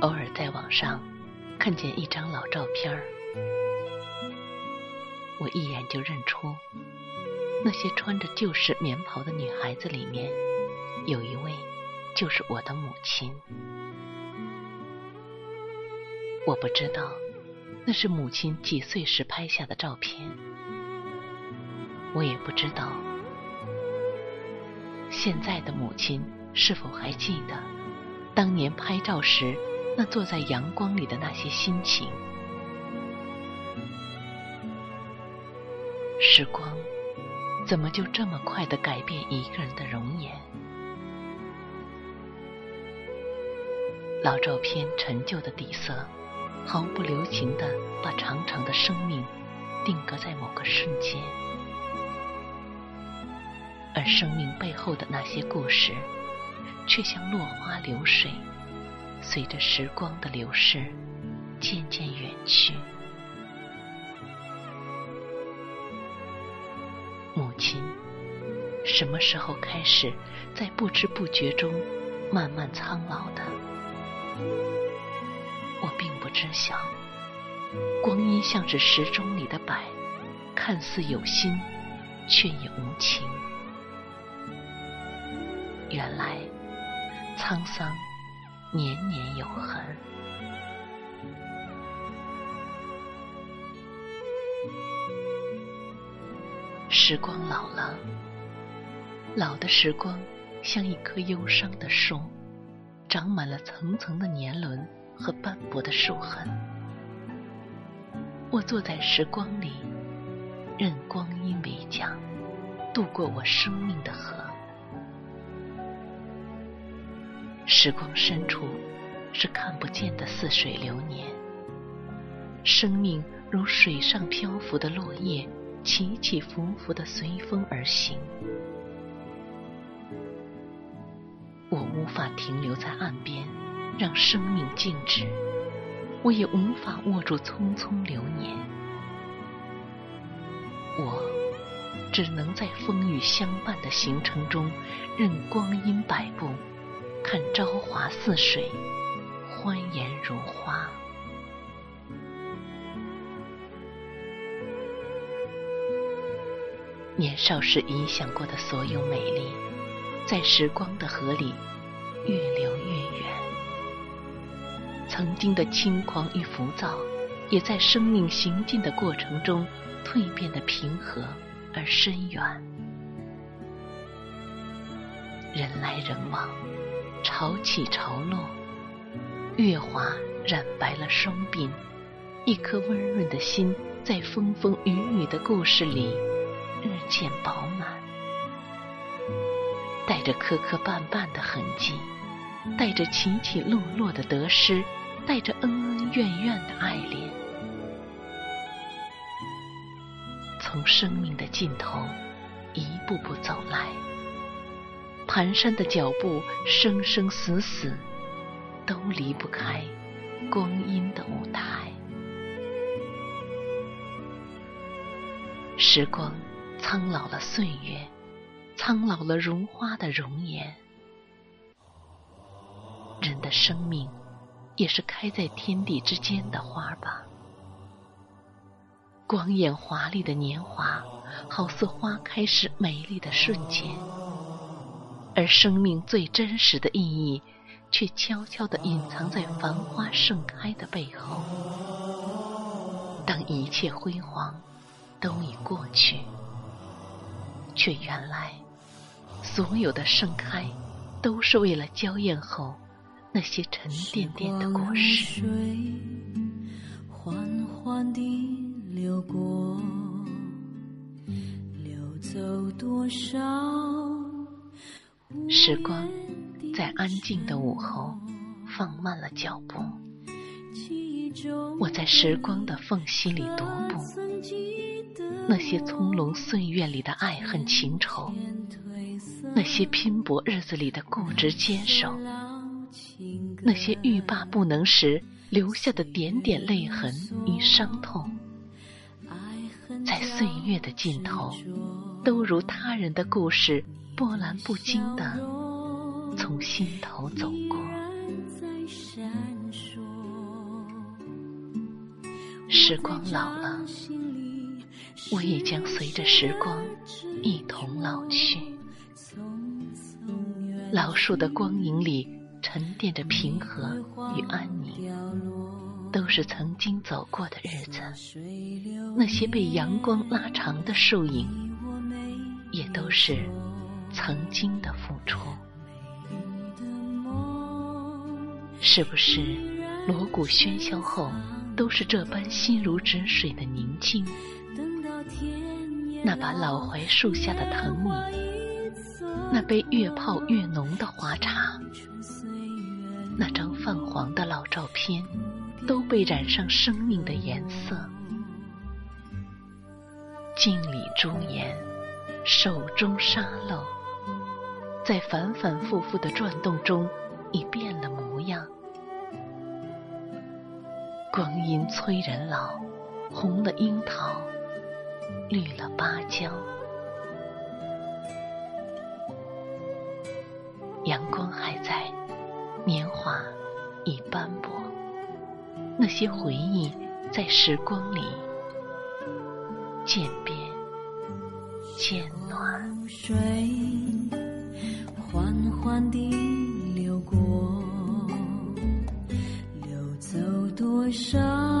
偶尔在网上看见一张老照片儿，我一眼就认出，那些穿着旧式棉袍的女孩子里面，有一位就是我的母亲。我不知道那是母亲几岁时拍下的照片，我也不知道现在的母亲是否还记得当年拍照时。那坐在阳光里的那些心情，时光怎么就这么快的改变一个人的容颜？老照片陈旧的底色，毫不留情的把长长的生命定格在某个瞬间，而生命背后的那些故事，却像落花流水。随着时光的流逝，渐渐远去。母亲什么时候开始在不知不觉中慢慢苍老的？知晓。光阴像是时钟里的摆，看似有心，却也无情。原来沧桑。年年有痕。时光老了，老的时光像一棵忧伤的树，长满了层层的年轮和斑驳的树痕。我坐在时光里，任光阴为桨，渡过我生命的河。时光深处是看不见的似水流年，生命如水上漂浮的落叶，起起伏伏的随风而行。我无法停留在岸边，让生命静止；我也无法握住匆匆流年。我只能在风雨相伴的行程中，任光阴摆布。看朝华似水，欢颜如花。年少时影响过的所有美丽，在时光的河里越流。曾经的轻狂与浮躁，也在生命行进的过程中蜕变的平和而深远。人来人往。潮起潮落，月华染白了双鬓，一颗温润的心在风风雨雨的故事里日渐饱满，带着磕磕绊绊的痕迹，带着起起落落的得失，带着恩恩怨怨的爱恋，从生命的尽头一步步走来。蹒跚的脚步，生生死死，都离不开光阴的舞台。时光苍老了岁月，苍老了如花的容颜。人的生命，也是开在天地之间的花吧。光艳华丽的年华，好似花开时美丽的瞬间。而生命最真实的意义，却悄悄地隐藏在繁花盛开的背后。当一切辉煌都已过去，却原来所有的盛开，都是为了娇艳后那些沉甸甸的故事。缓缓地流过，流走多少？时光在安静的午后放慢了脚步，我在时光的缝隙里踱步。那些葱茏岁月里的爱恨情仇，那些拼搏日子里的固执坚守，那些欲罢不能时留下的点点泪痕与伤痛，在岁月的尽头，都如他人的故事，波澜不惊的从心头走过。时光老了。我也将随着时光一同老去。老树的光影里沉淀着平和与安宁，都是曾经走过的日子。那些被阳光拉长的树影，也都是曾经的付出。是不是锣鼓喧嚣后，都是这般心如止水的宁静？那把老槐树下的藤椅，那杯越泡越浓的花茶，那张泛黄的老照片，都被染上生命的颜色。镜里朱颜，手中沙漏，在反反复复的转动中，已变了模样。光阴催人老，红了樱桃。绿了芭蕉，阳光还在，年华已斑驳，那些回忆在时光里渐变渐暖。水缓缓地流过，流走多少？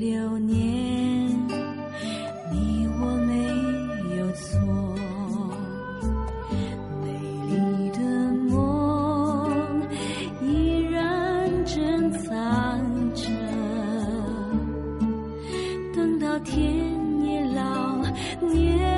流年你我没有错美丽的梦依然珍藏着。等到天也老年